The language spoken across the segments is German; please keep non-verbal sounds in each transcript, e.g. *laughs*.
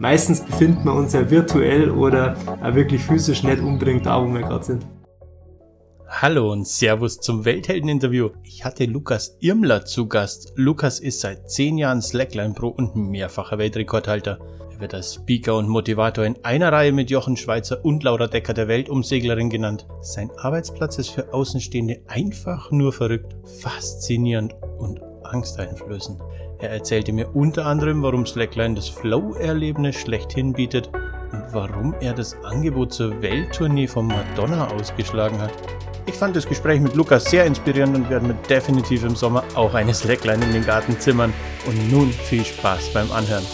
Meistens befinden wir uns ja virtuell oder wirklich physisch nicht unbedingt da, wo wir gerade sind. Hallo und Servus zum Welthelden-Interview. Ich hatte Lukas Irmler zu Gast. Lukas ist seit 10 Jahren Slackline Pro und mehrfacher Weltrekordhalter. Er wird als Speaker und Motivator in einer Reihe mit Jochen Schweizer und Laura Decker der Weltumseglerin genannt. Sein Arbeitsplatz ist für Außenstehende einfach nur verrückt, faszinierend und angsteinflößend. Er erzählte mir unter anderem, warum Slackline das Flow-Erlebnis schlechthin bietet und warum er das Angebot zur Welttournee von Madonna ausgeschlagen hat. Ich fand das Gespräch mit Lukas sehr inspirierend und werde mir definitiv im Sommer auch eine Slackline in den Garten zimmern. Und nun viel Spaß beim Anhören.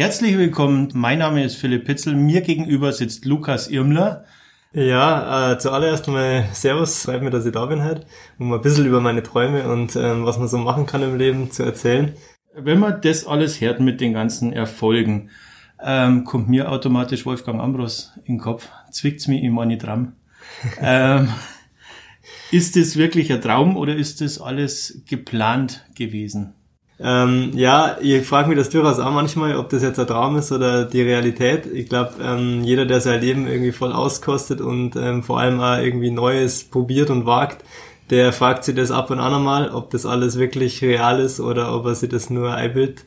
Herzlich willkommen, mein Name ist Philipp Pitzel, mir gegenüber sitzt Lukas Irmler. Ja, äh, zuallererst mal Servus, freut mich, dass ich da bin heute, um ein bisschen über meine Träume und ähm, was man so machen kann im Leben zu erzählen. Wenn man das alles hört mit den ganzen Erfolgen, ähm, kommt mir automatisch Wolfgang Ambros in den Kopf. Zwickt's mir immer nicht dran. *laughs* ähm, ist das wirklich ein Traum oder ist das alles geplant gewesen? Ähm, ja, ich frage mich das durchaus auch manchmal, ob das jetzt ein Traum ist oder die Realität. Ich glaube, ähm, jeder, der sein Leben irgendwie voll auskostet und ähm, vor allem auch irgendwie Neues probiert und wagt, der fragt sich das ab und an einmal, ob das alles wirklich real ist oder ob er sich das nur einbildet.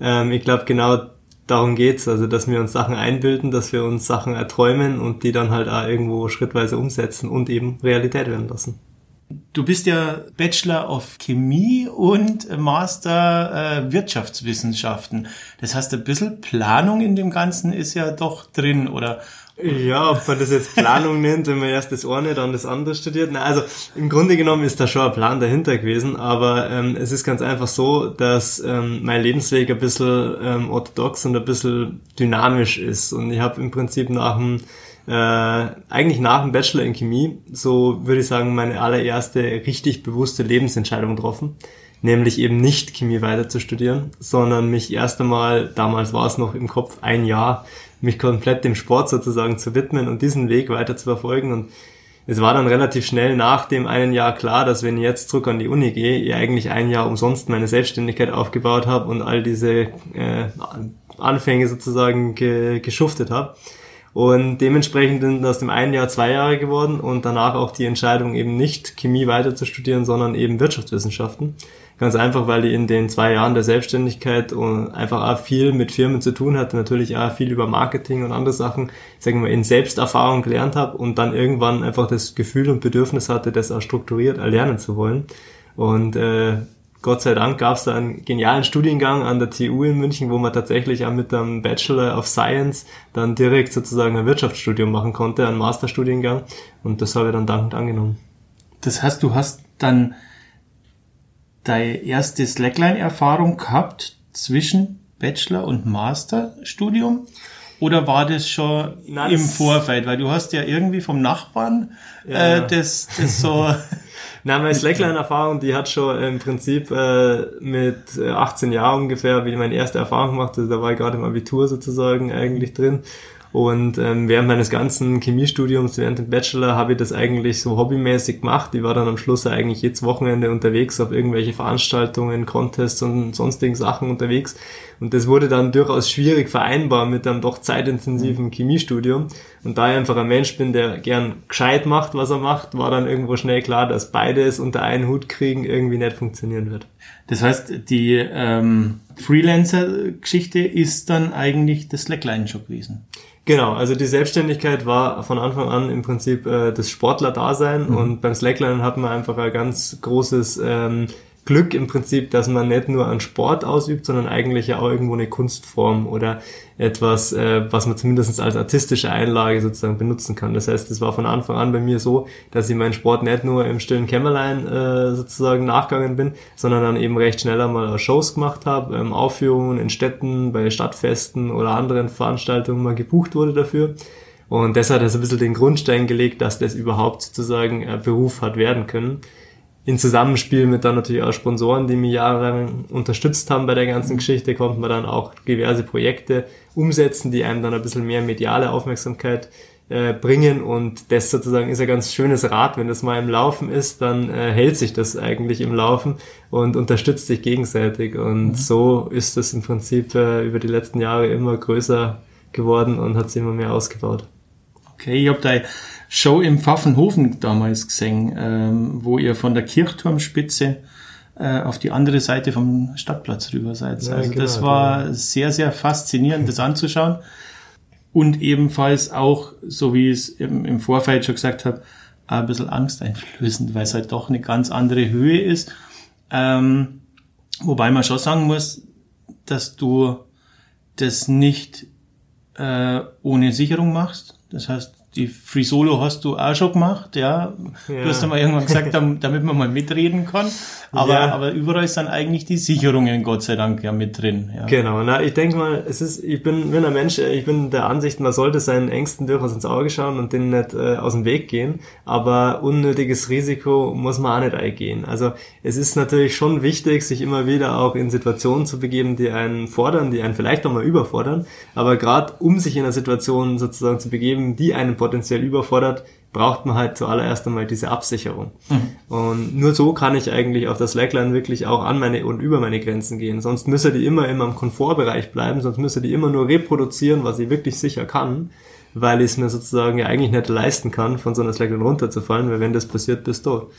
Ähm, ich glaube, genau darum geht's, also dass wir uns Sachen einbilden, dass wir uns Sachen erträumen und die dann halt auch irgendwo schrittweise umsetzen und eben Realität werden lassen. Du bist ja Bachelor of Chemie und Master äh, Wirtschaftswissenschaften. Das heißt, ein bisschen Planung in dem Ganzen ist ja doch drin, oder? Ja, ob man das jetzt Planung *laughs* nennt, wenn man erst das eine, dann das andere studiert. Na, also im Grunde genommen ist da schon ein Plan dahinter gewesen, aber ähm, es ist ganz einfach so, dass ähm, mein Lebensweg ein bisschen ähm, orthodox und ein bisschen dynamisch ist. Und ich habe im Prinzip nach dem äh, eigentlich nach dem Bachelor in Chemie, so würde ich sagen, meine allererste richtig bewusste Lebensentscheidung getroffen. Nämlich eben nicht Chemie weiter zu studieren, sondern mich erst einmal, damals war es noch im Kopf, ein Jahr, mich komplett dem Sport sozusagen zu widmen und diesen Weg weiter zu verfolgen. Und es war dann relativ schnell nach dem einen Jahr klar, dass wenn ich jetzt zurück an die Uni gehe, ich eigentlich ein Jahr umsonst meine Selbstständigkeit aufgebaut habe und all diese äh, Anfänge sozusagen ge geschuftet habe. Und dementsprechend sind aus dem einen Jahr zwei Jahre geworden und danach auch die Entscheidung eben nicht Chemie weiter zu studieren, sondern eben Wirtschaftswissenschaften. Ganz einfach, weil ich in den zwei Jahren der Selbstständigkeit einfach auch viel mit Firmen zu tun hatte, natürlich auch viel über Marketing und andere Sachen, sagen wir mal, in Selbsterfahrung gelernt habe und dann irgendwann einfach das Gefühl und Bedürfnis hatte, das auch strukturiert erlernen zu wollen. Und äh, Gott sei Dank gab es da einen genialen Studiengang an der TU in München, wo man tatsächlich auch mit einem Bachelor of Science dann direkt sozusagen ein Wirtschaftsstudium machen konnte, einen Masterstudiengang. Und das habe ich dann dankend angenommen. Das heißt, du hast dann deine erste Slackline-Erfahrung gehabt zwischen Bachelor- und Masterstudium? Oder war das schon Nein, im Vorfeld? Weil du hast ja irgendwie vom Nachbarn ja. äh, das, das so *laughs* Na, meine Slackline-Erfahrung, die hat schon im Prinzip äh, mit 18 äh, Jahren ungefähr, wie ich meine erste Erfahrung gemacht da war ich gerade im Abitur sozusagen eigentlich drin. Und ähm, während meines ganzen Chemiestudiums, während dem Bachelor, habe ich das eigentlich so hobbymäßig gemacht. Ich war dann am Schluss eigentlich jedes Wochenende unterwegs auf irgendwelche Veranstaltungen, Contests und sonstigen Sachen unterwegs. Und das wurde dann durchaus schwierig vereinbar mit einem doch zeitintensiven Chemiestudium. Und da ich einfach ein Mensch bin, der gern gescheit macht, was er macht, war dann irgendwo schnell klar, dass beides unter einen Hut kriegen irgendwie nicht funktionieren wird. Das heißt, die ähm, Freelancer-Geschichte ist dann eigentlich das Slackline-Job gewesen. Genau, also die Selbstständigkeit war von Anfang an im Prinzip äh, das Sportler-Dasein mhm. und beim Slackline hat man einfach ein ganz großes ähm, Glück im Prinzip, dass man nicht nur einen Sport ausübt, sondern eigentlich ja auch irgendwo eine Kunstform oder etwas, äh, was man zumindest als artistische Einlage sozusagen benutzen kann. Das heißt, es war von Anfang an bei mir so, dass ich meinen Sport nicht nur im stillen Kämmerlein äh, sozusagen nachgegangen bin, sondern dann eben recht schneller mal Shows gemacht habe, ähm, Aufführungen in Städten, bei Stadtfesten oder anderen Veranstaltungen mal gebucht wurde dafür. Und das hat also ein bisschen den Grundstein gelegt, dass das überhaupt sozusagen ein Beruf hat werden können. In Zusammenspiel mit dann natürlich auch Sponsoren, die mich jahrelang unterstützt haben bei der ganzen Geschichte, konnten wir dann auch diverse Projekte umsetzen, die einem dann ein bisschen mehr mediale Aufmerksamkeit äh, bringen und das sozusagen ist ein ganz schönes Rad. Wenn das mal im Laufen ist, dann äh, hält sich das eigentlich im Laufen und unterstützt sich gegenseitig und mhm. so ist das im Prinzip äh, über die letzten Jahre immer größer geworden und hat sich immer mehr ausgebaut. Okay, ich habe da Show im Pfaffenhofen damals gesehen, ähm, wo ihr von der Kirchturmspitze äh, auf die andere Seite vom Stadtplatz rüber seid. Ja, also genau, das war genau. sehr, sehr faszinierend, das anzuschauen. Und ebenfalls auch, so wie ich es im, im Vorfeld schon gesagt habe, ein bisschen angsteinflößend, weil es halt doch eine ganz andere Höhe ist. Ähm, wobei man schon sagen muss, dass du das nicht äh, ohne Sicherung machst. Das heißt, die Free Solo hast du auch schon gemacht, ja. ja. Du hast einmal irgendwann gesagt, *laughs* damit man mal mitreden kann. Aber, ja. aber überall sind eigentlich die Sicherungen, Gott sei Dank, ja mit drin. Ja. Genau, na, ich denke mal, es ist, ich bin, bin ein Mensch, ich bin der Ansicht, man sollte seinen Ängsten durchaus ins Auge schauen und denen nicht äh, aus dem Weg gehen. Aber unnötiges Risiko muss man auch nicht eingehen. Also es ist natürlich schon wichtig, sich immer wieder auch in Situationen zu begeben, die einen fordern, die einen vielleicht auch mal überfordern. Aber gerade um sich in einer Situation sozusagen zu begeben, die einen potenziell überfordert, braucht man halt zuallererst einmal diese Absicherung. Mhm. Und nur so kann ich eigentlich auf das Slackline wirklich auch an meine und über meine Grenzen gehen. Sonst müsste die immer immer im Komfortbereich bleiben, sonst müsste die immer nur reproduzieren, was ich wirklich sicher kann, weil ich es mir sozusagen ja eigentlich nicht leisten kann, von so einer Slackline runterzufallen, weil wenn das passiert, bist du tot.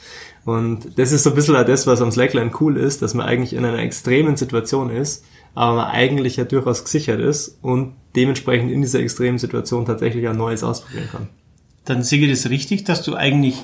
Und das ist so ein bisschen auch das, was am Slackline cool ist, dass man eigentlich in einer extremen Situation ist, aber man eigentlich ja durchaus gesichert ist und dementsprechend in dieser extremen Situation tatsächlich ein Neues ausprobieren kann. Dann sehe ich das richtig, dass du eigentlich,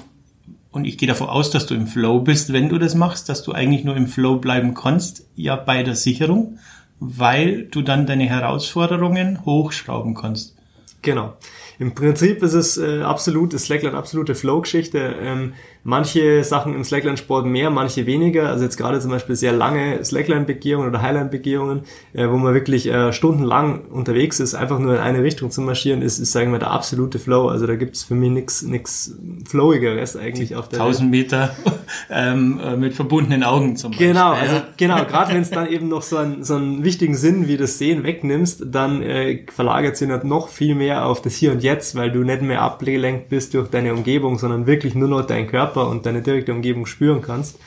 und ich gehe davon aus, dass du im Flow bist, wenn du das machst, dass du eigentlich nur im Flow bleiben kannst, ja bei der Sicherung, weil du dann deine Herausforderungen hochschrauben kannst. Genau. Im Prinzip ist es äh, absolut, ist Slackline absolute Flow-Geschichte. Ähm, manche Sachen im Slackline-Sport mehr, manche weniger. Also jetzt gerade zum Beispiel sehr lange Slackline-Begehungen oder Highline-Begehungen, äh, wo man wirklich äh, stundenlang unterwegs ist, einfach nur in eine Richtung zu marschieren, ist, ist sagen wir, der absolute Flow. Also da gibt's für mich nichts nix Flowigeres eigentlich auf der 1000 Meter *laughs* ähm, äh, mit verbundenen Augen zum Beispiel. Genau, also genau, gerade wenn es dann eben noch so einen, so einen wichtigen Sinn wie das Sehen wegnimmst, dann äh, verlagert sich halt noch viel mehr auf das Hier und Jetzt, weil du nicht mehr abgelenkt bist durch deine Umgebung, sondern wirklich nur noch dein Körper Körper und deine direkte Umgebung spüren kannst.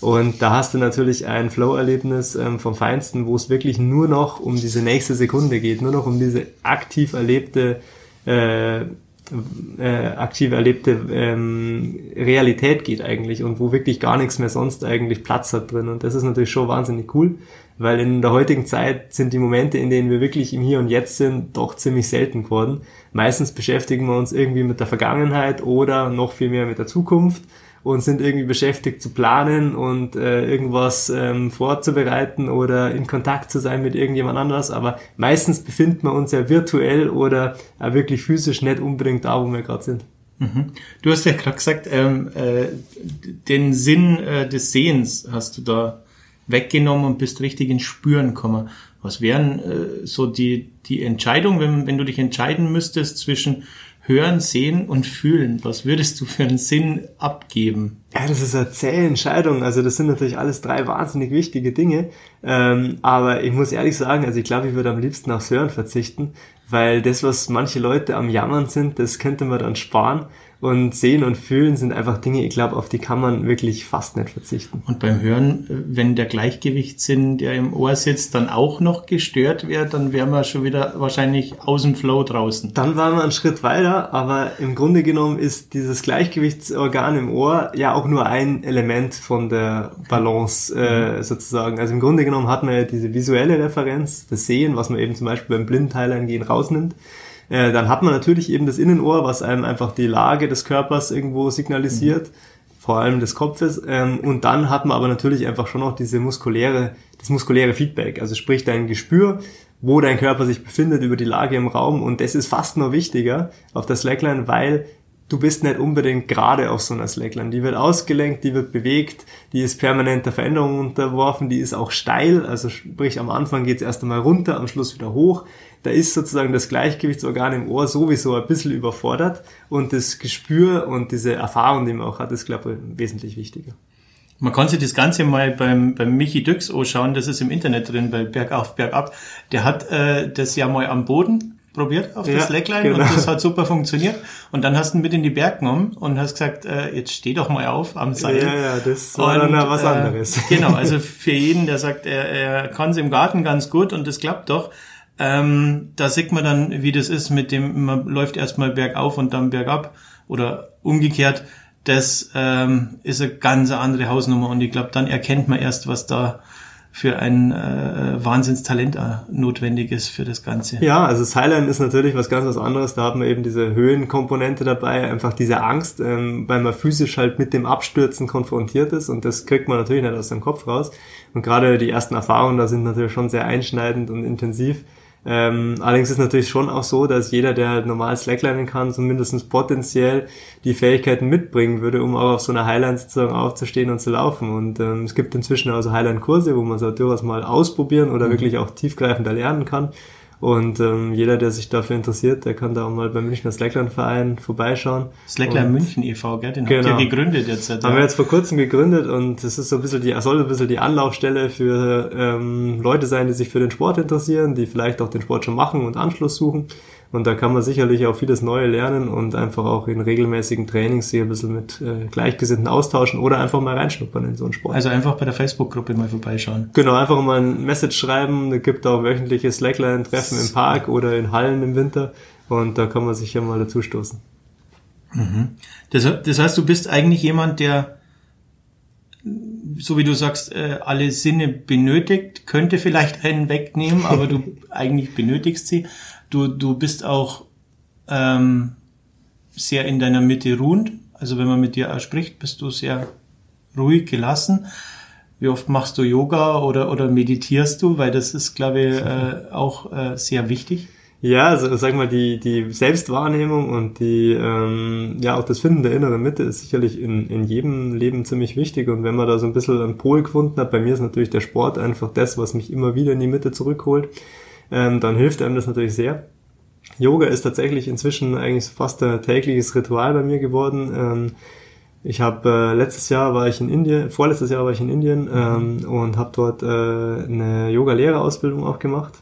Und da hast du natürlich ein Flow-Erlebnis ähm, vom Feinsten, wo es wirklich nur noch um diese nächste Sekunde geht, nur noch um diese aktiv erlebte, äh, äh, aktiv erlebte ähm, Realität geht eigentlich und wo wirklich gar nichts mehr sonst eigentlich Platz hat drin. Und das ist natürlich schon wahnsinnig cool, weil in der heutigen Zeit sind die Momente, in denen wir wirklich im Hier und Jetzt sind, doch ziemlich selten geworden. Meistens beschäftigen wir uns irgendwie mit der Vergangenheit oder noch viel mehr mit der Zukunft und sind irgendwie beschäftigt zu planen und äh, irgendwas ähm, vorzubereiten oder in Kontakt zu sein mit irgendjemand anders. Aber meistens befinden wir uns ja virtuell oder äh, wirklich physisch nicht unbedingt da, wo wir gerade sind. Mhm. Du hast ja gerade gesagt, ähm, äh, den Sinn äh, des Sehens hast du da weggenommen und bist richtig ins Spüren gekommen. Was wären äh, so die, die Entscheidung, wenn, wenn du dich entscheiden müsstest zwischen Hören, Sehen und Fühlen. Was würdest du für einen Sinn abgeben? Ja, das ist eine zähe Entscheidung. Also das sind natürlich alles drei wahnsinnig wichtige Dinge. Ähm, aber ich muss ehrlich sagen, also ich glaube, ich würde am liebsten aufs Hören verzichten, weil das, was manche Leute am Jammern sind, das könnte man dann sparen. Und Sehen und Fühlen sind einfach Dinge, ich glaube, auf die kann man wirklich fast nicht verzichten. Und beim Hören, wenn der Gleichgewichtssinn, der im Ohr sitzt, dann auch noch gestört wäre, dann wären wir schon wieder wahrscheinlich aus dem Flow draußen. Dann waren wir einen Schritt weiter, aber im Grunde genommen ist dieses Gleichgewichtsorgan im Ohr ja auch nur ein Element von der Balance äh, mhm. sozusagen. Also im Grunde genommen hat man ja diese visuelle Referenz, das Sehen, was man eben zum Beispiel beim Blindteilangehen rausnimmt. Äh, dann hat man natürlich eben das Innenohr, was einem einfach die Lage des Körpers irgendwo signalisiert, mhm. vor allem des Kopfes. Ähm, und dann hat man aber natürlich einfach schon noch diese muskuläre, das muskuläre Feedback, also sprich dein Gespür, wo dein Körper sich befindet über die Lage im Raum. Und das ist fast noch wichtiger auf der Slackline, weil du bist nicht unbedingt gerade auf so einer Slackline. Die wird ausgelenkt, die wird bewegt, die ist permanenter Veränderung unterworfen, die ist auch steil, also sprich am Anfang geht es erst einmal runter, am Schluss wieder hoch da ist sozusagen das Gleichgewichtsorgan im Ohr sowieso ein bisschen überfordert und das Gespür und diese Erfahrung, die man auch hat, ist, glaube ich, wesentlich wichtiger. Man kann sich das Ganze mal beim, beim Michi Düx anschauen, das ist im Internet drin, bei Bergauf, Bergab. Der hat äh, das ja mal am Boden probiert auf ja, das Slackline genau. und das hat super funktioniert. Und dann hast du ihn mit in die Berg genommen und hast gesagt, äh, jetzt steh doch mal auf am Seil. Ja, ja, das war und, dann was äh, anderes. Äh, *laughs* genau, also *laughs* für jeden, der sagt, er, er kann es im Garten ganz gut und das klappt doch, ähm, da sieht man dann, wie das ist mit dem, man läuft erstmal bergauf und dann bergab oder umgekehrt. Das ähm, ist eine ganz andere Hausnummer und ich glaube, dann erkennt man erst, was da für ein äh, Wahnsinnstalent äh, notwendig ist für das Ganze. Ja, also Silent ist natürlich was ganz was anderes. Da hat man eben diese Höhenkomponente dabei, einfach diese Angst, ähm, weil man physisch halt mit dem Abstürzen konfrontiert ist und das kriegt man natürlich nicht aus dem Kopf raus. Und gerade die ersten Erfahrungen da sind natürlich schon sehr einschneidend und intensiv. Ähm, allerdings ist natürlich schon auch so, dass jeder, der normal Slacklinen kann, zumindest potenziell die Fähigkeiten mitbringen würde, um auch auf so einer Highline sozusagen aufzustehen und zu laufen. Und ähm, es gibt inzwischen also Highline-Kurse, wo man so durchaus mal ausprobieren oder mhm. wirklich auch tiefgreifender lernen kann. Und ähm, jeder, der sich dafür interessiert, der kann da auch mal beim Münchner Slackline-Verein vorbeischauen. Slackline München e.V., gell? Den genau. habt ihr gegründet jetzt. Ja. Haben wir jetzt vor kurzem gegründet und es ist so ein bisschen die, soll ein bisschen die Anlaufstelle für ähm, Leute sein, die sich für den Sport interessieren, die vielleicht auch den Sport schon machen und Anschluss suchen. Und da kann man sicherlich auch vieles Neue lernen und einfach auch in regelmäßigen Trainings sich ein bisschen mit äh, Gleichgesinnten austauschen oder einfach mal reinschnuppern in so einen Sport. Also einfach bei der Facebook-Gruppe mal vorbeischauen. Genau, einfach mal ein Message schreiben. Es gibt auch wöchentliche Slackline-Treffen im Park oder in Hallen im Winter und da kann man sich ja mal dazu stoßen. Mhm. Das, das heißt, du bist eigentlich jemand, der so wie du sagst, äh, alle Sinne benötigt, könnte vielleicht einen wegnehmen, aber du *laughs* eigentlich benötigst sie. Du, du bist auch ähm, sehr in deiner Mitte ruhend. Also wenn man mit dir spricht, bist du sehr ruhig, gelassen. Wie oft machst du Yoga oder, oder meditierst du? Weil das ist, glaube ich, äh, auch äh, sehr wichtig. Ja, also sag mal, die, die Selbstwahrnehmung und die, ähm, ja, auch das Finden der inneren Mitte ist sicherlich in, in jedem Leben ziemlich wichtig. Und wenn man da so ein bisschen einen Pol gefunden hat, bei mir ist natürlich der Sport einfach das, was mich immer wieder in die Mitte zurückholt ähm, dann hilft einem das natürlich sehr. Yoga ist tatsächlich inzwischen eigentlich fast ein tägliches Ritual bei mir geworden. Ähm, ich habe äh, letztes Jahr war ich in Indien, vorletztes Jahr war ich in Indien ähm, und habe dort äh, eine Yoga-Lehrerausbildung auch gemacht.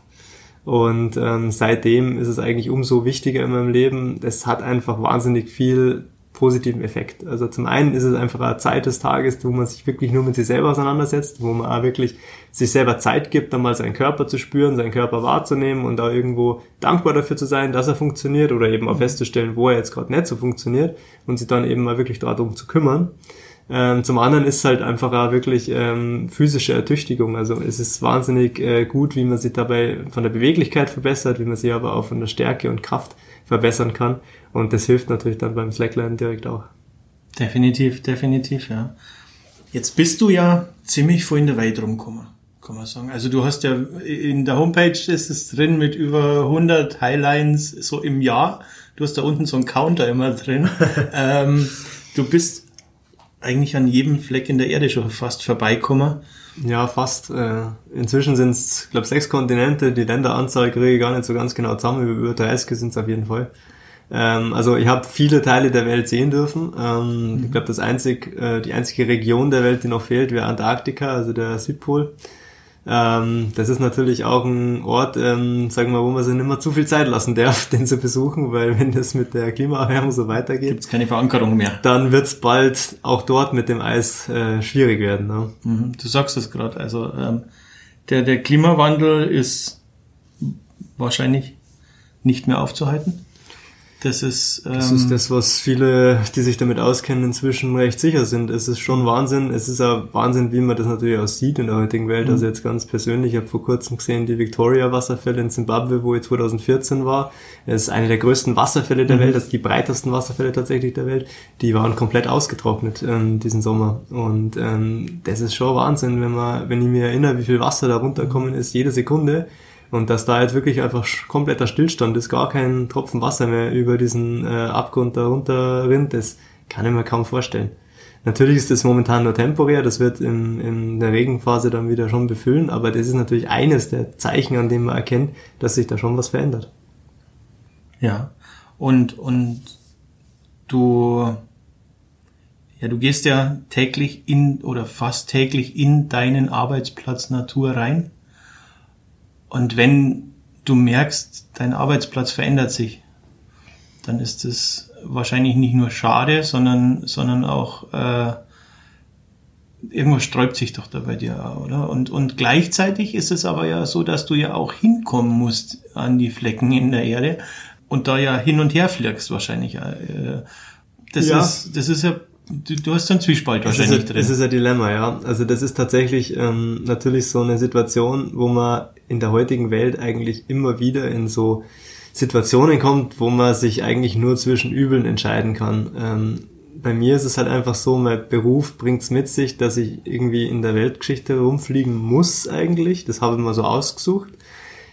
Und ähm, seitdem ist es eigentlich umso wichtiger in meinem Leben. Es hat einfach wahnsinnig viel positiven Effekt. Also zum einen ist es einfach eine Zeit des Tages, wo man sich wirklich nur mit sich selber auseinandersetzt, wo man auch wirklich sich selber Zeit gibt, dann mal seinen Körper zu spüren, seinen Körper wahrzunehmen und da irgendwo dankbar dafür zu sein, dass er funktioniert oder eben auch mhm. festzustellen, wo er jetzt gerade nicht so funktioniert und sich dann eben mal wirklich darum zu kümmern. Ähm, zum anderen ist es halt einfach auch wirklich ähm, physische Ertüchtigung. Also es ist wahnsinnig äh, gut, wie man sich dabei von der Beweglichkeit verbessert, wie man sich aber auch von der Stärke und Kraft verbessern kann. Und das hilft natürlich dann beim Slackline direkt auch. Definitiv, definitiv, ja. Jetzt bist du ja ziemlich vor in der Welt rumgekommen, kann man sagen. Also du hast ja in der Homepage ist es drin mit über 100 Highlines so im Jahr. Du hast da unten so einen Counter immer drin. *laughs* ähm, du bist eigentlich an jedem Fleck in der Erde schon fast vorbeikommen. Ja, fast. Äh, inzwischen sind es, glaube sechs Kontinente. Die Länderanzahl kriege ich gar nicht so ganz genau zusammen. Über 30 sind es auf jeden Fall. Ähm, also ich habe viele Teile der Welt sehen dürfen. Ähm, mhm. Ich glaube, das einzig, äh, die einzige Region der Welt, die noch fehlt, wäre Antarktika, also der Südpol. Ähm, das ist natürlich auch ein Ort, ähm, sagen wir, wo man sich nicht mehr zu viel Zeit lassen darf, *laughs* den zu besuchen, weil wenn das mit der Klimaerwärmung so weitergeht, gibt's keine Verankerung mehr. Dann wird's bald auch dort mit dem Eis äh, schwierig werden. Ne? Mhm, du sagst es gerade. Also ähm, der der Klimawandel ist wahrscheinlich nicht mehr aufzuhalten. Das ist, ähm, das ist das, was viele, die sich damit auskennen, inzwischen recht sicher sind. Es ist schon Wahnsinn. Es ist auch Wahnsinn, wie man das natürlich auch sieht in der heutigen Welt. Mhm. Also jetzt ganz persönlich, ich habe vor kurzem gesehen die Victoria-Wasserfälle in Zimbabwe, wo ich 2014 war. Es ist eine der größten Wasserfälle der mhm. Welt, also die breitesten Wasserfälle tatsächlich der Welt. Die waren komplett ausgetrocknet ähm, diesen Sommer. Und ähm, das ist schon Wahnsinn, wenn man, wenn ich mir erinnere, wie viel Wasser da runterkommen ist, jede Sekunde und dass da jetzt wirklich einfach kompletter Stillstand ist, gar kein Tropfen Wasser mehr über diesen äh, Abgrund da runter rinnt, das kann ich mir kaum vorstellen. Natürlich ist das momentan nur temporär, das wird in, in der Regenphase dann wieder schon befüllen, aber das ist natürlich eines der Zeichen, an dem man erkennt, dass sich da schon was verändert. Ja, und, und du Ja, du gehst ja täglich in oder fast täglich in deinen Arbeitsplatz Natur rein. Und wenn du merkst, dein Arbeitsplatz verändert sich, dann ist es wahrscheinlich nicht nur schade, sondern, sondern auch äh, irgendwas sträubt sich doch da bei dir, oder? Und, und gleichzeitig ist es aber ja so, dass du ja auch hinkommen musst an die Flecken in der Erde und da ja hin und her fliegst wahrscheinlich. Äh, das ja. ist, das ist ja Du, du hast so einen Zwiespalt wahrscheinlich drin. Das ist ein Dilemma, ja. Also das ist tatsächlich ähm, natürlich so eine Situation, wo man in der heutigen Welt eigentlich immer wieder in so Situationen kommt, wo man sich eigentlich nur zwischen Übeln entscheiden kann. Ähm, bei mir ist es halt einfach so, mein Beruf bringt es mit sich, dass ich irgendwie in der Weltgeschichte rumfliegen muss eigentlich. Das habe ich mal so ausgesucht.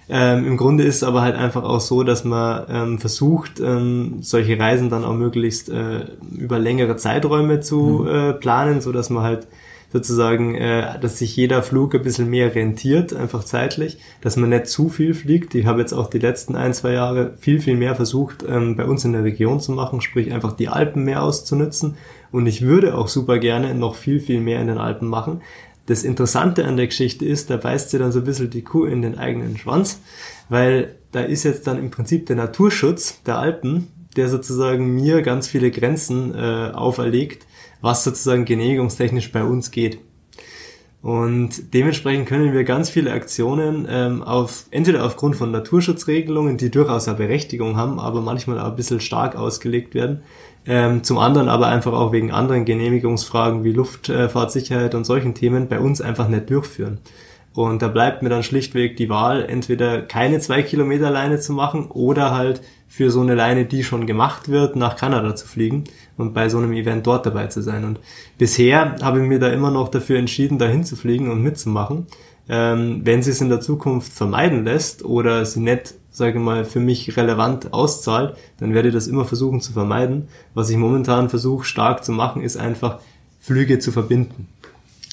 Ähm, Im Grunde ist es aber halt einfach auch so, dass man ähm, versucht, ähm, solche Reisen dann auch möglichst äh, über längere Zeiträume zu mhm. äh, planen, so dass man halt sozusagen, äh, dass sich jeder Flug ein bisschen mehr rentiert, einfach zeitlich, dass man nicht zu viel fliegt. Ich habe jetzt auch die letzten ein, zwei Jahre viel, viel mehr versucht, ähm, bei uns in der Region zu machen, sprich einfach die Alpen mehr auszunutzen. Und ich würde auch super gerne noch viel, viel mehr in den Alpen machen. Das Interessante an der Geschichte ist, da beißt sie dann so ein bisschen die Kuh in den eigenen Schwanz, weil da ist jetzt dann im Prinzip der Naturschutz der Alpen, der sozusagen mir ganz viele Grenzen äh, auferlegt, was sozusagen genehmigungstechnisch bei uns geht. Und dementsprechend können wir ganz viele Aktionen ähm, auf entweder aufgrund von Naturschutzregelungen, die durchaus eine Berechtigung haben, aber manchmal auch ein bisschen stark ausgelegt werden, ähm, zum anderen aber einfach auch wegen anderen Genehmigungsfragen wie Luftfahrtsicherheit und solchen Themen bei uns einfach nicht durchführen. Und da bleibt mir dann schlichtweg die Wahl, entweder keine zwei Kilometer Leine zu machen oder halt für so eine Leine, die schon gemacht wird, nach Kanada zu fliegen und bei so einem Event dort dabei zu sein. Und bisher habe ich mir da immer noch dafür entschieden, dahin zu fliegen und mitzumachen. Ähm, wenn sie es in der Zukunft vermeiden lässt oder sie nicht, sage ich mal, für mich relevant auszahlt, dann werde ich das immer versuchen zu vermeiden. Was ich momentan versuche stark zu machen, ist einfach Flüge zu verbinden.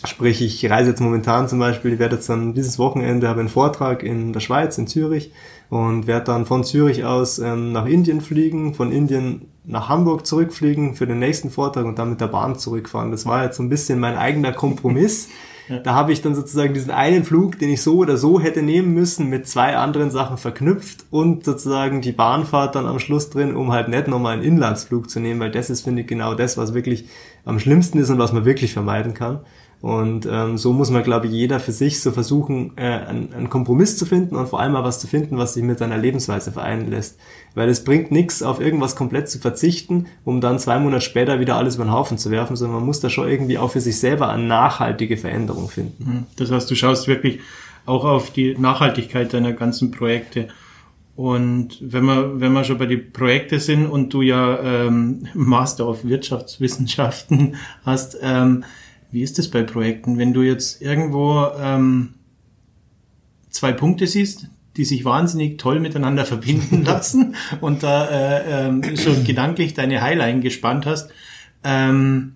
Sprich, ich reise jetzt momentan zum Beispiel, ich werde jetzt dann dieses Wochenende habe einen Vortrag in der Schweiz, in Zürich und werde dann von Zürich aus ähm, nach Indien fliegen, von Indien nach Hamburg zurückfliegen für den nächsten Vortrag und dann mit der Bahn zurückfahren. Das war jetzt so ein bisschen mein eigener Kompromiss. *laughs* Ja. Da habe ich dann sozusagen diesen einen Flug, den ich so oder so hätte nehmen müssen, mit zwei anderen Sachen verknüpft und sozusagen die Bahnfahrt dann am Schluss drin, um halt nicht nochmal einen Inlandsflug zu nehmen, weil das ist, finde ich, genau das, was wirklich am schlimmsten ist und was man wirklich vermeiden kann. Und ähm, so muss man, glaube ich, jeder für sich so versuchen, äh, einen, einen Kompromiss zu finden und vor allem mal was zu finden, was sich mit seiner Lebensweise vereinen lässt. Weil es bringt nichts, auf irgendwas komplett zu verzichten, um dann zwei Monate später wieder alles über den Haufen zu werfen, sondern man muss da schon irgendwie auch für sich selber eine nachhaltige Veränderung finden. Mhm. Das heißt, du schaust wirklich auch auf die Nachhaltigkeit deiner ganzen Projekte. Und wenn wir, wenn wir schon bei den Projekten sind und du ja ähm, Master of Wirtschaftswissenschaften *laughs* hast, ähm, wie ist das bei Projekten? Wenn du jetzt irgendwo ähm, zwei Punkte siehst, die sich wahnsinnig toll miteinander *laughs* verbinden lassen und da äh, ähm, schon gedanklich deine Highline gespannt hast, ähm,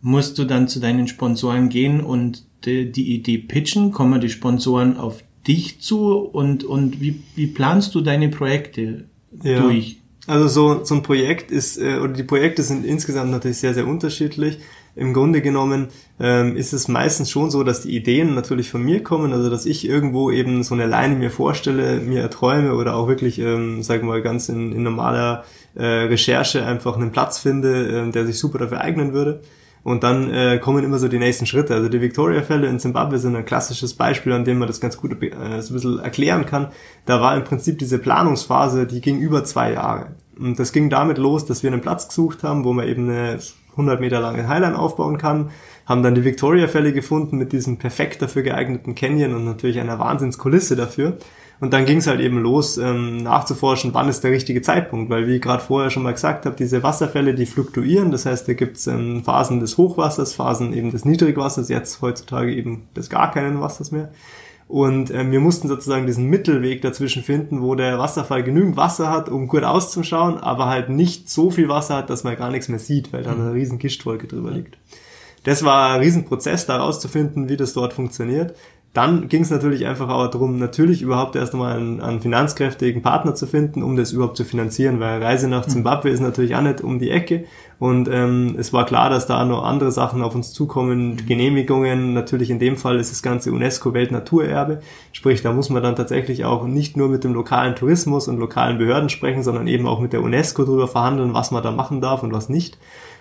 musst du dann zu deinen Sponsoren gehen und die, die Idee pitchen? Kommen die Sponsoren auf dich zu und, und wie, wie planst du deine Projekte ja. durch? Also so, so ein Projekt ist, äh, oder die Projekte sind insgesamt natürlich sehr, sehr unterschiedlich im Grunde genommen ähm, ist es meistens schon so, dass die Ideen natürlich von mir kommen, also dass ich irgendwo eben so eine Leine mir vorstelle, mir erträume oder auch wirklich, ähm, sagen wir mal, ganz in, in normaler äh, Recherche einfach einen Platz finde, äh, der sich super dafür eignen würde. Und dann äh, kommen immer so die nächsten Schritte. Also die Victoria-Fälle in Zimbabwe sind ein klassisches Beispiel, an dem man das ganz gut äh, so ein bisschen erklären kann. Da war im Prinzip diese Planungsphase, die ging über zwei Jahre. Und das ging damit los, dass wir einen Platz gesucht haben, wo man eben eine 100 Meter lange Highline aufbauen kann. Haben dann die Victoria-Fälle gefunden mit diesem perfekt dafür geeigneten Canyon und natürlich einer Wahnsinnskulisse dafür. Und dann ging es halt eben los, ähm, nachzuforschen, wann ist der richtige Zeitpunkt, weil wie ich gerade vorher schon mal gesagt habe, diese Wasserfälle, die fluktuieren, das heißt, da gibt's ähm, Phasen des Hochwassers, Phasen eben des Niedrigwassers, jetzt heutzutage eben des gar keinen Wassers mehr. Und ähm, wir mussten sozusagen diesen Mittelweg dazwischen finden, wo der Wasserfall genügend Wasser hat, um gut auszuschauen, aber halt nicht so viel Wasser hat, dass man gar nichts mehr sieht, weil da eine riesen Gischtwolke drüber liegt. Das war ein Riesenprozess, da rauszufinden, wie das dort funktioniert. Dann ging es natürlich einfach auch darum, natürlich überhaupt erst einmal einen, einen finanzkräftigen Partner zu finden, um das überhaupt zu finanzieren, weil Reise nach Zimbabwe ist natürlich auch nicht um die Ecke. Und ähm, es war klar, dass da noch andere Sachen auf uns zukommen, Genehmigungen. Natürlich in dem Fall ist das ganze UNESCO-Weltnaturerbe. Sprich, da muss man dann tatsächlich auch nicht nur mit dem lokalen Tourismus und lokalen Behörden sprechen, sondern eben auch mit der UNESCO darüber verhandeln, was man da machen darf und was nicht.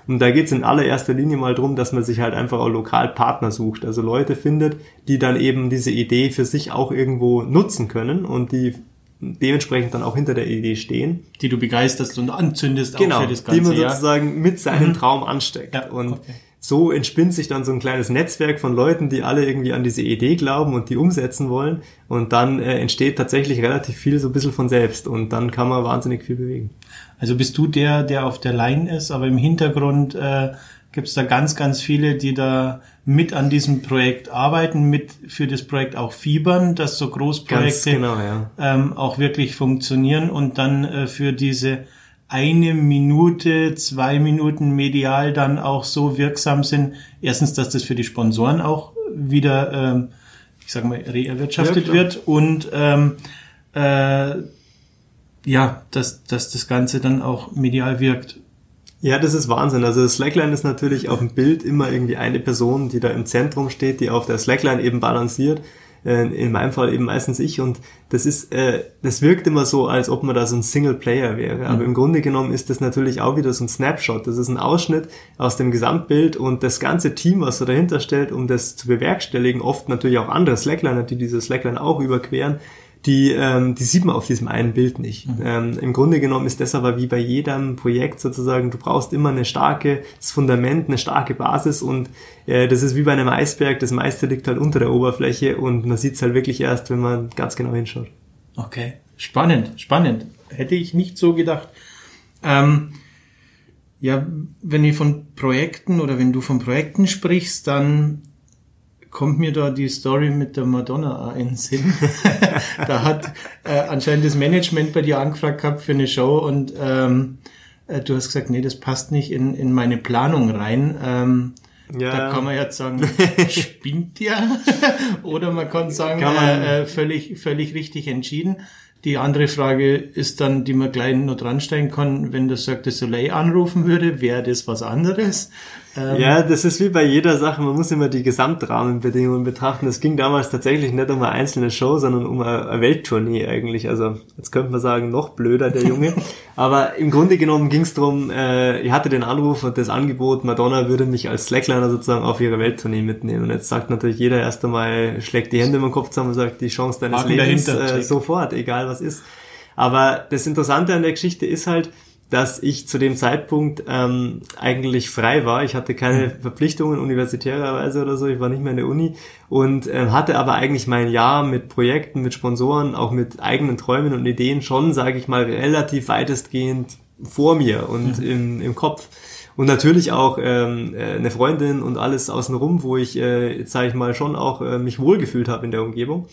Und da geht es in allererster Linie mal drum, dass man sich halt einfach auch lokal Partner sucht. Also Leute findet, die dann eben diese Idee für sich auch irgendwo nutzen können und die dementsprechend dann auch hinter der Idee stehen. Die du begeisterst und anzündest genau, auch für das Ganze. Die man sozusagen mit seinem mhm. Traum ansteckt. Ja, und okay. So entspinnt sich dann so ein kleines Netzwerk von Leuten, die alle irgendwie an diese Idee glauben und die umsetzen wollen. Und dann äh, entsteht tatsächlich relativ viel so ein bisschen von selbst. Und dann kann man wahnsinnig viel bewegen. Also bist du der, der auf der Line ist, aber im Hintergrund äh, gibt es da ganz, ganz viele, die da mit an diesem Projekt arbeiten, mit für das Projekt auch fiebern, dass so Großprojekte genau, ja. ähm, auch wirklich funktionieren und dann äh, für diese eine Minute, zwei Minuten medial dann auch so wirksam sind. Erstens, dass das für die Sponsoren auch wieder, ähm, ich sage mal, reerwirtschaftet ja, wird und ähm, äh, ja, dass, dass das Ganze dann auch medial wirkt. Ja, das ist Wahnsinn. Also Slackline ist natürlich auf dem Bild immer irgendwie eine Person, die da im Zentrum steht, die auf der Slackline eben balanciert. Äh, in meinem Fall eben meistens ich und das ist, äh, das wirkt immer so, als ob man da so ein Single Player wäre. Aber mhm. im Grunde genommen ist das natürlich auch wieder so ein Snapshot. Das ist ein Ausschnitt aus dem Gesamtbild und das ganze Team, was so dahinter stellt, um das zu bewerkstelligen, oft natürlich auch andere Slackliner, die diese Slackline auch überqueren, die, ähm, die sieht man auf diesem einen Bild nicht. Mhm. Ähm, Im Grunde genommen ist das aber wie bei jedem Projekt sozusagen, du brauchst immer eine starke das Fundament, eine starke Basis und äh, das ist wie bei einem Eisberg, das meiste liegt halt unter der Oberfläche und man sieht es halt wirklich erst, wenn man ganz genau hinschaut. Okay, spannend, spannend. Hätte ich nicht so gedacht. Ähm, ja, wenn wir von Projekten oder wenn du von Projekten sprichst, dann kommt mir da die Story mit der Madonna in den Sinn. *laughs* da hat äh, anscheinend das Management bei dir angefragt gehabt für eine Show und ähm, äh, du hast gesagt, nee, das passt nicht in, in meine Planung rein. Ähm, ja. Da kann man jetzt sagen, *laughs* spinnt ja. *laughs* Oder man kann sagen, kann man äh, äh, völlig, völlig richtig entschieden. Die andere Frage ist dann, die man gleich noch dranstellen kann, wenn das Cirque du Soleil anrufen würde, wäre das was anderes? Ähm, ja, das ist wie bei jeder Sache, man muss immer die Gesamtrahmenbedingungen betrachten. Es ging damals tatsächlich nicht um eine einzelne Show, sondern um eine Welttournee eigentlich. Also jetzt könnte man sagen, noch blöder der Junge. *laughs* Aber im Grunde genommen ging es darum, äh, ich hatte den Anruf und das Angebot, Madonna würde mich als Slackliner sozusagen auf ihre Welttournee mitnehmen. Und jetzt sagt natürlich jeder erst einmal, schlägt die Hände im Kopf zusammen und sagt, die Chance deines Marken Lebens äh, sofort, egal was ist. Aber das Interessante an der Geschichte ist halt, dass ich zu dem Zeitpunkt ähm, eigentlich frei war. Ich hatte keine mhm. Verpflichtungen universitärerweise oder so. Ich war nicht mehr in der Uni und ähm, hatte aber eigentlich mein Jahr mit Projekten, mit Sponsoren, auch mit eigenen Träumen und Ideen schon, sage ich mal, relativ weitestgehend vor mir und mhm. im, im Kopf. Und natürlich auch ähm, äh, eine Freundin und alles außenrum, wo ich, äh, sage ich mal, schon auch äh, mich wohlgefühlt habe in der Umgebung.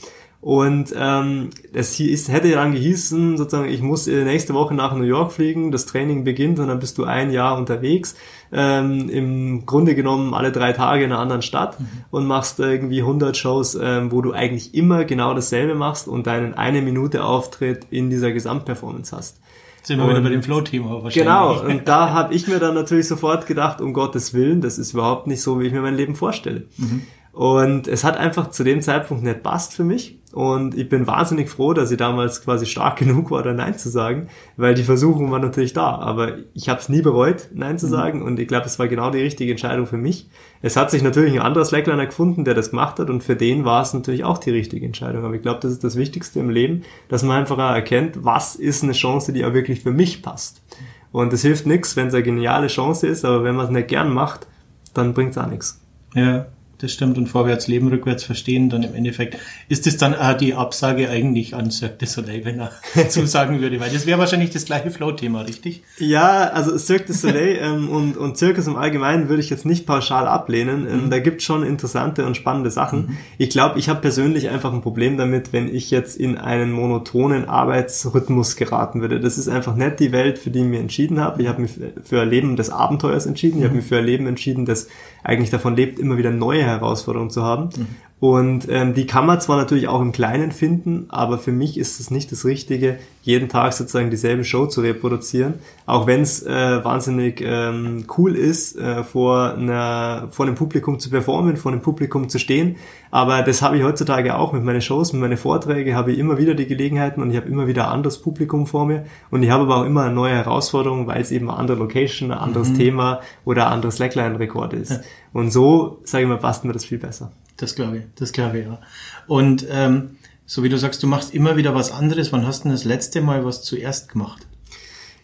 Und ähm, es hieß, hätte dann gehießen, sozusagen, ich muss äh, nächste Woche nach New York fliegen, das Training beginnt und dann bist du ein Jahr unterwegs. Ähm, Im Grunde genommen alle drei Tage in einer anderen Stadt mhm. und machst irgendwie 100 Shows, ähm, wo du eigentlich immer genau dasselbe machst und deinen eine Minute Auftritt in dieser Gesamtperformance hast. sind wir und, wieder bei dem Flow-Thema wahrscheinlich. Genau, und da habe ich mir dann natürlich sofort gedacht, um Gottes Willen, das ist überhaupt nicht so, wie ich mir mein Leben vorstelle. Mhm. Und es hat einfach zu dem Zeitpunkt nicht passt für mich. Und ich bin wahnsinnig froh, dass ich damals quasi stark *laughs* genug war, da Nein zu sagen, weil die Versuchung war natürlich da. Aber ich habe es nie bereut, Nein zu mhm. sagen. Und ich glaube, es war genau die richtige Entscheidung für mich. Es hat sich natürlich ein anderer Slackliner gefunden, der das gemacht hat. Und für den war es natürlich auch die richtige Entscheidung. Aber ich glaube, das ist das Wichtigste im Leben, dass man einfach erkennt, was ist eine Chance, die auch wirklich für mich passt. Und es hilft nichts, wenn es eine geniale Chance ist, aber wenn man es nicht gern macht, dann bringt es auch nichts. Ja, das stimmt. Und vorwärts leben, rückwärts verstehen, dann im Endeffekt ist es dann auch die Absage eigentlich an Cirque du Soleil, wenn er *laughs* zusagen würde, weil das wäre wahrscheinlich das gleiche Flow-Thema, richtig? Ja, also Cirque du Soleil *laughs* ähm, und, und Zirkus im Allgemeinen würde ich jetzt nicht pauschal ablehnen. Ähm, mhm. Da gibt schon interessante und spannende Sachen. Mhm. Ich glaube, ich habe persönlich einfach ein Problem damit, wenn ich jetzt in einen monotonen Arbeitsrhythmus geraten würde. Das ist einfach nicht die Welt, für die ich mich entschieden habe. Ich habe mich für ein Leben des Abenteuers entschieden. Ich habe mhm. mich für ein Leben entschieden, das eigentlich davon lebt, immer wieder neue Herausforderungen zu haben. Mhm. Und ähm, die kann man zwar natürlich auch im Kleinen finden, aber für mich ist es nicht das Richtige, jeden Tag sozusagen dieselbe Show zu reproduzieren. Auch wenn es äh, wahnsinnig ähm, cool ist, äh, vor, einer, vor einem Publikum zu performen, vor einem Publikum zu stehen. Aber das habe ich heutzutage auch mit meinen Shows, mit meinen Vorträgen, habe ich immer wieder die Gelegenheiten und ich habe immer wieder ein anderes Publikum vor mir. Und ich habe aber auch immer eine neue Herausforderung, weil es eben eine andere Location, ein anderes mhm. Thema oder ein anderes Slackline-Rekord ist. Ja. Und so, sage ich mal, passt mir das viel besser. Das glaube ich, das glaube ich, ja. Und ähm, so wie du sagst, du machst immer wieder was anderes. Wann hast du denn das letzte Mal was zuerst gemacht?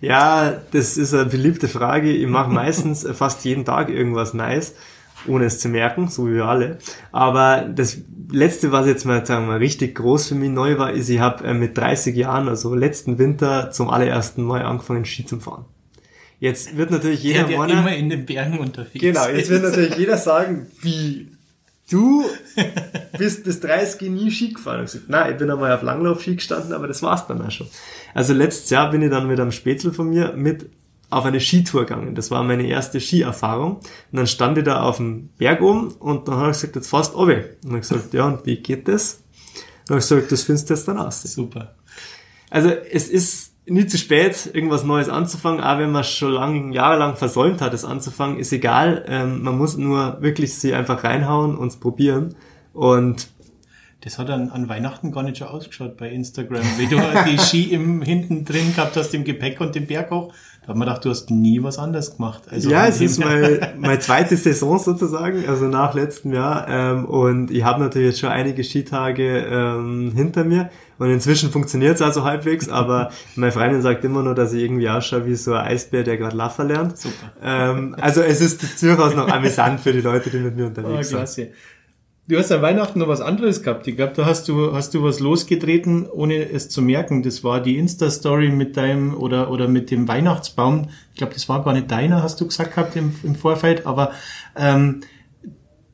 Ja, das ist eine beliebte Frage. Ich mache *laughs* meistens fast jeden Tag irgendwas Nice, ohne es zu merken, so wie wir alle. Aber das letzte, was jetzt mal, sagen wir mal, richtig groß für mich neu war, ist, ich habe äh, mit 30 Jahren, also letzten Winter, zum allerersten Mal angefangen, Ski zu fahren. Jetzt wird natürlich jeder der, der immer in den Bergen unterwegs. Genau, jetzt wird natürlich jeder sagen, wie du bist bis 30 nie Ski gefahren. Ich gesagt, nein, ich bin einmal auf Langlauf-Ski gestanden, aber das war's dann auch schon. Also letztes Jahr bin ich dann mit einem Spätzle von mir mit auf eine Skitour gegangen. Das war meine erste Skierfahrung. Und dann stand ich da auf dem Berg oben und dann habe ich gesagt, jetzt fast oben. Und dann gesagt, ja, und wie geht das? Und dann habe ich gesagt, das findest du jetzt dann aus. Super. Also es ist nie zu spät, irgendwas Neues anzufangen, auch wenn man schon lang, jahrelang versäumt hat, es anzufangen, ist egal. Ähm, man muss nur wirklich sie einfach reinhauen und probieren. Und das hat an, an Weihnachten gar nicht so ausgeschaut bei Instagram, wie du die *laughs* Ski im hinten drin gehabt hast, im Gepäck und den Berg hoch. Da hat man gedacht, du hast nie was anderes gemacht. Also ja, es ist meine, *laughs* meine zweite Saison sozusagen, also nach letztem Jahr. Ähm, und ich habe natürlich jetzt schon einige Skitage ähm, hinter mir. Und inzwischen funktioniert es also halbwegs, aber *laughs* meine Freundin sagt immer nur, dass ich irgendwie ausschaue wie so ein Eisbär, der gerade Laffer lernt. Super. Ähm, also es ist durchaus noch amüsant für die Leute, die mit mir unterwegs oh, sind. Du hast an Weihnachten noch was anderes gehabt. Ich glaube, da hast du, hast du was losgetreten, ohne es zu merken. Das war die Insta-Story mit deinem oder, oder mit dem Weihnachtsbaum. Ich glaube, das war gar nicht deiner, hast du gesagt gehabt im, im Vorfeld. Aber ähm,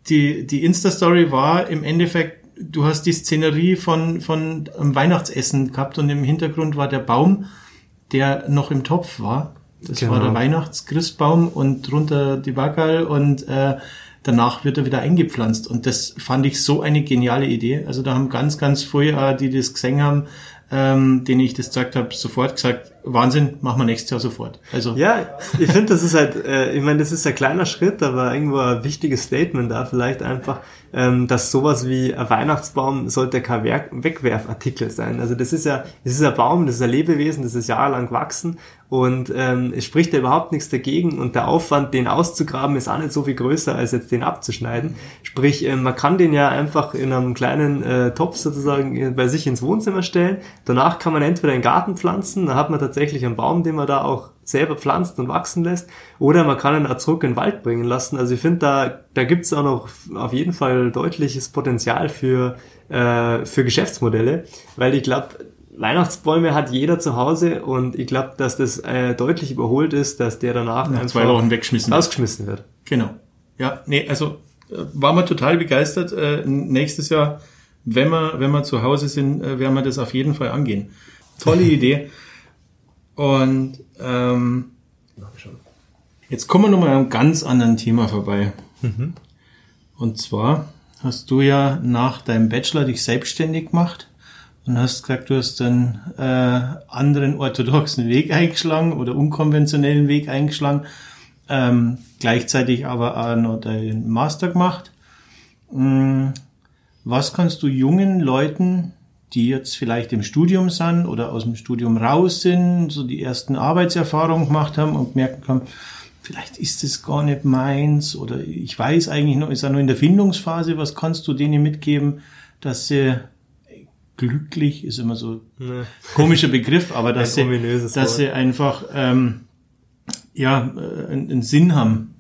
die, die Insta-Story war im Endeffekt du hast die Szenerie von, von einem Weihnachtsessen gehabt und im Hintergrund war der Baum, der noch im Topf war. Das genau. war der Weihnachtschristbaum und drunter die Wackerl und äh, danach wird er wieder eingepflanzt. Und das fand ich so eine geniale Idee. Also da haben ganz, ganz früher, die das gesehen haben, ähm, denen ich das gesagt habe, sofort gesagt, Wahnsinn, machen wir nächstes Jahr sofort. Also ja, ich finde, das ist halt, äh, ich meine, das ist ein kleiner Schritt, aber irgendwo ein wichtiges Statement da vielleicht einfach, ähm, dass sowas wie ein Weihnachtsbaum sollte kein Werk Wegwerfartikel sein. Also das ist ja, das ist ein Baum, das ist ein Lebewesen, das ist jahrelang gewachsen und ähm, es spricht ja überhaupt nichts dagegen und der Aufwand, den auszugraben, ist auch nicht so viel größer, als jetzt den abzuschneiden. Sprich, äh, man kann den ja einfach in einem kleinen äh, Topf sozusagen bei sich ins Wohnzimmer stellen. Danach kann man entweder einen Garten pflanzen, da hat man tatsächlich einen Baum, den man da auch selber pflanzt und wachsen lässt, oder man kann ihn auch zurück in den Wald bringen lassen. Also ich finde, da, da gibt es auch noch auf jeden Fall deutliches Potenzial für, äh, für Geschäftsmodelle, weil ich glaube, Weihnachtsbäume hat jeder zu Hause und ich glaube, dass das äh, deutlich überholt ist, dass der danach Nach zwei Wochen weggeschmissen rausgeschmissen wird. Genau. Ja, nee, also äh, waren wir total begeistert. Äh, nächstes Jahr, wenn wir, wenn wir zu Hause sind, äh, werden wir das auf jeden Fall angehen. Tolle *laughs* Idee. Und ähm, jetzt kommen wir nochmal an einem ganz anderen Thema vorbei. Mhm. Und zwar hast du ja nach deinem Bachelor dich selbstständig gemacht und hast gesagt, du hast einen äh, anderen orthodoxen Weg eingeschlagen oder unkonventionellen Weg eingeschlagen, ähm, gleichzeitig aber auch noch deinen Master gemacht. Ähm, was kannst du jungen Leuten, die jetzt vielleicht im Studium sind oder aus dem Studium raus sind, so die ersten Arbeitserfahrungen gemacht haben und merken haben, vielleicht ist es gar nicht meins oder ich weiß eigentlich noch, ist er nur in der Findungsphase, was kannst du denen mitgeben, dass sie glücklich ist immer so ne. komischer Begriff, aber dass sie, dass sie einfach ähm, ja äh, einen, einen Sinn haben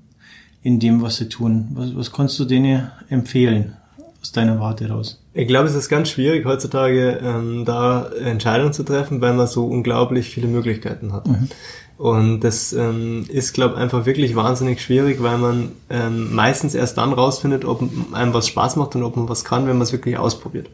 in dem, was sie tun. Was, was kannst du denen empfehlen aus deiner Warte raus? Ich glaube, es ist ganz schwierig heutzutage ähm, da Entscheidungen zu treffen, weil man so unglaublich viele Möglichkeiten hat. Mhm. Und das ähm, ist, glaube ich, einfach wirklich wahnsinnig schwierig, weil man ähm, meistens erst dann rausfindet, ob einem was Spaß macht und ob man was kann, wenn man es wirklich ausprobiert.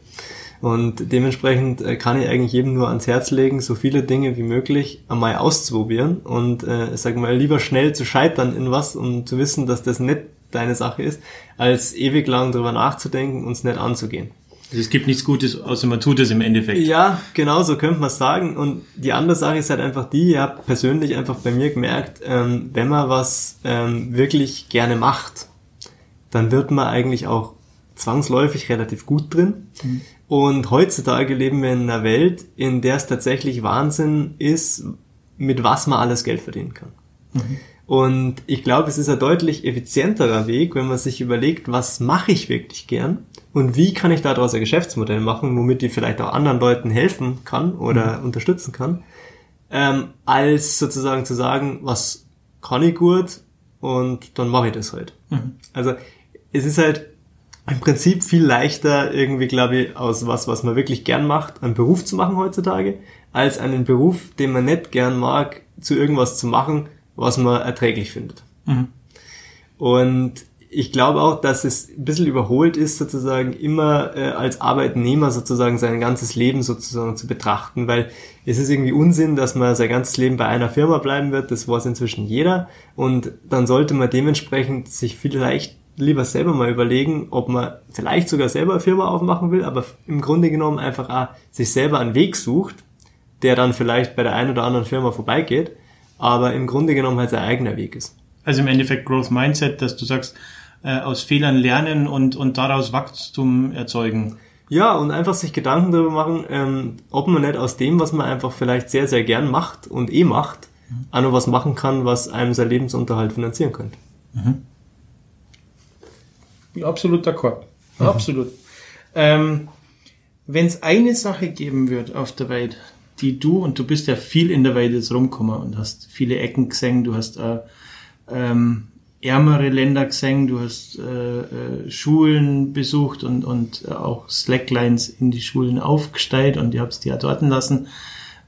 Und dementsprechend äh, kann ich eigentlich jedem nur ans Herz legen, so viele Dinge wie möglich einmal auszuprobieren und äh, sag mal lieber schnell zu scheitern in was, um zu wissen, dass das nicht deine Sache ist, als ewig lang drüber nachzudenken und es nicht anzugehen. Also es gibt nichts Gutes, außer man tut es im Endeffekt. Ja, genau so könnte man sagen. Und die andere Sache ist halt einfach die, ich habe persönlich einfach bei mir gemerkt, ähm, wenn man was ähm, wirklich gerne macht, dann wird man eigentlich auch zwangsläufig relativ gut drin. Mhm. Und heutzutage leben wir in einer Welt, in der es tatsächlich Wahnsinn ist, mit was man alles Geld verdienen kann. Mhm. Und ich glaube, es ist ein deutlich effizienterer Weg, wenn man sich überlegt, was mache ich wirklich gern und wie kann ich daraus ein Geschäftsmodell machen, womit ich vielleicht auch anderen Leuten helfen kann oder mhm. unterstützen kann, ähm, als sozusagen zu sagen, was kann ich gut und dann mache ich das halt. Mhm. Also es ist halt im Prinzip viel leichter irgendwie, glaube ich, aus was, was man wirklich gern macht, einen Beruf zu machen heutzutage, als einen Beruf, den man nicht gern mag, zu irgendwas zu machen, was man erträglich findet. Mhm. Und ich glaube auch, dass es ein bisschen überholt ist, sozusagen immer äh, als Arbeitnehmer sozusagen sein ganzes Leben sozusagen zu betrachten, weil es ist irgendwie Unsinn, dass man sein ganzes Leben bei einer Firma bleiben wird, das weiß inzwischen jeder und dann sollte man dementsprechend sich vielleicht lieber selber mal überlegen, ob man vielleicht sogar selber eine Firma aufmachen will, aber im Grunde genommen einfach auch sich selber einen Weg sucht, der dann vielleicht bei der einen oder anderen Firma vorbeigeht, aber im Grunde genommen halt sein eigener Weg ist. Also im Endeffekt Growth Mindset, dass du sagst, äh, aus Fehlern lernen und, und daraus Wachstum erzeugen. Ja, und einfach sich Gedanken darüber machen, ähm, ob man nicht aus dem, was man einfach vielleicht sehr, sehr gern macht und eh macht, mhm. auch noch was machen kann, was einem sein Lebensunterhalt finanzieren könnte. Mhm absolut d'accord. Mhm. Absolut. Ähm, Wenn es eine Sache geben wird auf der Welt, die du, und du bist ja viel in der Welt jetzt rumgekommen und hast viele Ecken gesehen, du hast äh, ähm, ärmere Länder gesehen, du hast äh, äh, Schulen besucht und, und äh, auch Slacklines in die Schulen aufgestellt und ihr habt die ja dort lassen.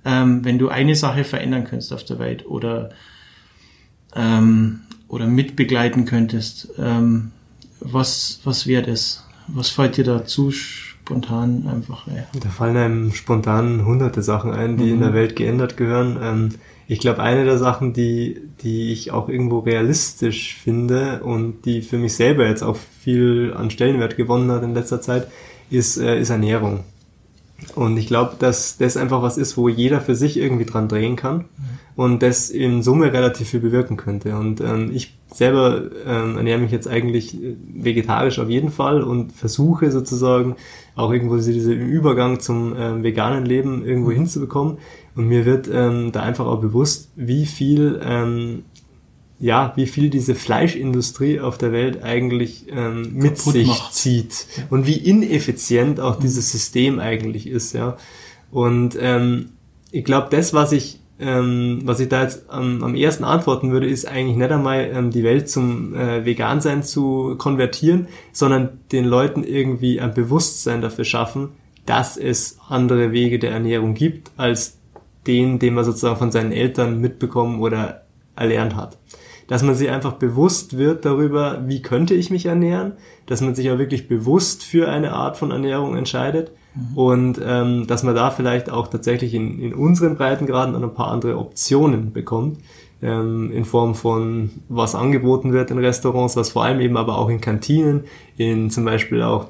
Ähm, wenn du eine Sache verändern könntest auf der Welt oder, ähm, oder mitbegleiten könntest, ähm, was, was wäre das? Was fällt dir dazu spontan einfach? Ja. Da fallen einem spontan hunderte Sachen ein, die mhm. in der Welt geändert gehören. Ähm, ich glaube, eine der Sachen, die, die ich auch irgendwo realistisch finde und die für mich selber jetzt auch viel an Stellenwert gewonnen hat in letzter Zeit, ist, äh, ist Ernährung. Und ich glaube, dass das einfach was ist, wo jeder für sich irgendwie dran drehen kann mhm. und das in Summe relativ viel bewirken könnte. Und ähm, ich selber ähm, ernähre mich jetzt eigentlich äh, vegetarisch auf jeden Fall und versuche sozusagen auch irgendwo diese Übergang zum ähm, veganen Leben irgendwo mhm. hinzubekommen. Und mir wird ähm, da einfach auch bewusst, wie viel ähm, ja, wie viel diese Fleischindustrie auf der Welt eigentlich ähm, mit Kaputt sich macht. zieht und wie ineffizient auch mhm. dieses System eigentlich ist, ja. Und ähm, ich glaube, das, was ich ähm, was ich da jetzt am, am ersten antworten würde, ist eigentlich nicht einmal ähm, die Welt zum äh, Vegansein zu konvertieren, sondern den Leuten irgendwie ein Bewusstsein dafür schaffen, dass es andere Wege der Ernährung gibt, als den, den man sozusagen von seinen Eltern mitbekommen oder erlernt hat dass man sich einfach bewusst wird darüber, wie könnte ich mich ernähren, dass man sich auch wirklich bewusst für eine Art von Ernährung entscheidet mhm. und ähm, dass man da vielleicht auch tatsächlich in, in unseren Breitengraden ein paar andere Optionen bekommt ähm, in Form von was angeboten wird in Restaurants, was vor allem eben aber auch in Kantinen, in zum Beispiel auch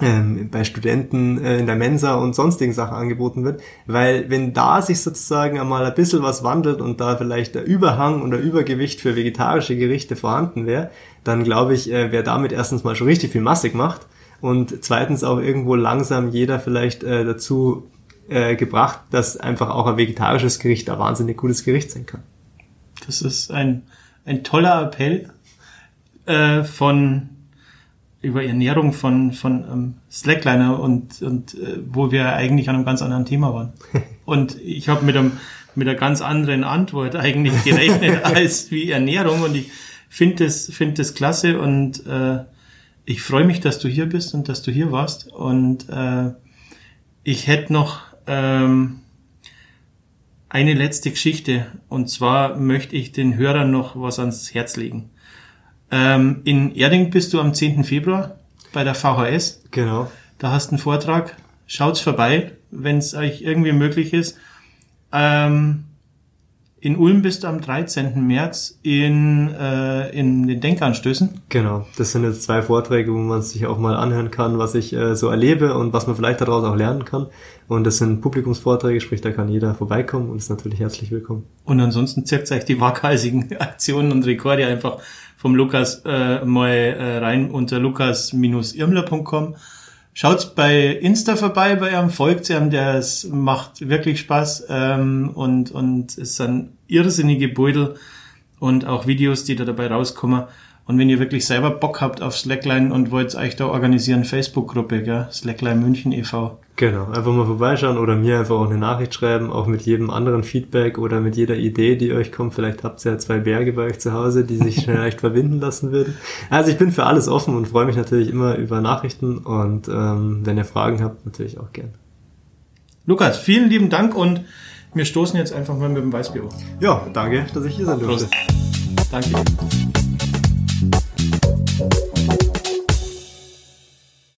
ähm, bei Studenten äh, in der Mensa und sonstigen Sachen angeboten wird, weil wenn da sich sozusagen einmal ein bisschen was wandelt und da vielleicht der Überhang oder Übergewicht für vegetarische Gerichte vorhanden wäre, dann glaube ich, äh, wäre damit erstens mal schon richtig viel Masse gemacht und zweitens auch irgendwo langsam jeder vielleicht äh, dazu äh, gebracht, dass einfach auch ein vegetarisches Gericht ein wahnsinnig gutes Gericht sein kann. Das ist ein, ein toller Appell äh, von über Ernährung von, von ähm, Slackliner und, und äh, wo wir eigentlich an einem ganz anderen Thema waren. *laughs* Und ich habe mit einem mit einer ganz anderen Antwort eigentlich gerechnet *laughs* als wie Ernährung und ich finde das finde das klasse und äh, ich freue mich, dass du hier bist und dass du hier warst und äh, ich hätte noch ähm, eine letzte Geschichte und zwar möchte ich den Hörern noch was ans Herz legen. Ähm, in Erding bist du am 10. Februar bei der VHS. Genau. Da hast du einen Vortrag. Schaut's vorbei, wenn es euch irgendwie möglich ist. Ähm, In Ulm bist du am 13. März in, äh, in den Denkanstößen. Genau, das sind jetzt zwei Vorträge, wo man sich auch mal anhören kann, was ich äh, so erlebe und was man vielleicht daraus auch lernen kann. Und das sind Publikumsvorträge, sprich, da kann jeder vorbeikommen und ist natürlich herzlich willkommen. Und ansonsten zirkt euch die waghalsigen *laughs* Aktionen und Rekorde einfach vom Lukas äh, mal äh, rein unter lukas-irmler.com Schaut bei Insta vorbei bei ihm, folgt der es macht wirklich Spaß ähm, und, und es sind irrsinnige Beutel und auch Videos, die da dabei rauskommen. Und wenn ihr wirklich selber Bock habt auf Slackline und wollt euch da organisieren, Facebook-Gruppe, gell? Slackline München e.V. Genau, einfach mal vorbeischauen oder mir einfach auch eine Nachricht schreiben, auch mit jedem anderen Feedback oder mit jeder Idee, die euch kommt. Vielleicht habt ihr ja zwei Berge bei euch zu Hause, die sich *laughs* vielleicht verbinden lassen würden. Also ich bin für alles offen und freue mich natürlich immer über Nachrichten und ähm, wenn ihr Fragen habt, natürlich auch gern. Lukas, vielen lieben Dank und wir stoßen jetzt einfach mal mit dem Weißbier. Ja, danke, dass ich hier sein durfte. Danke.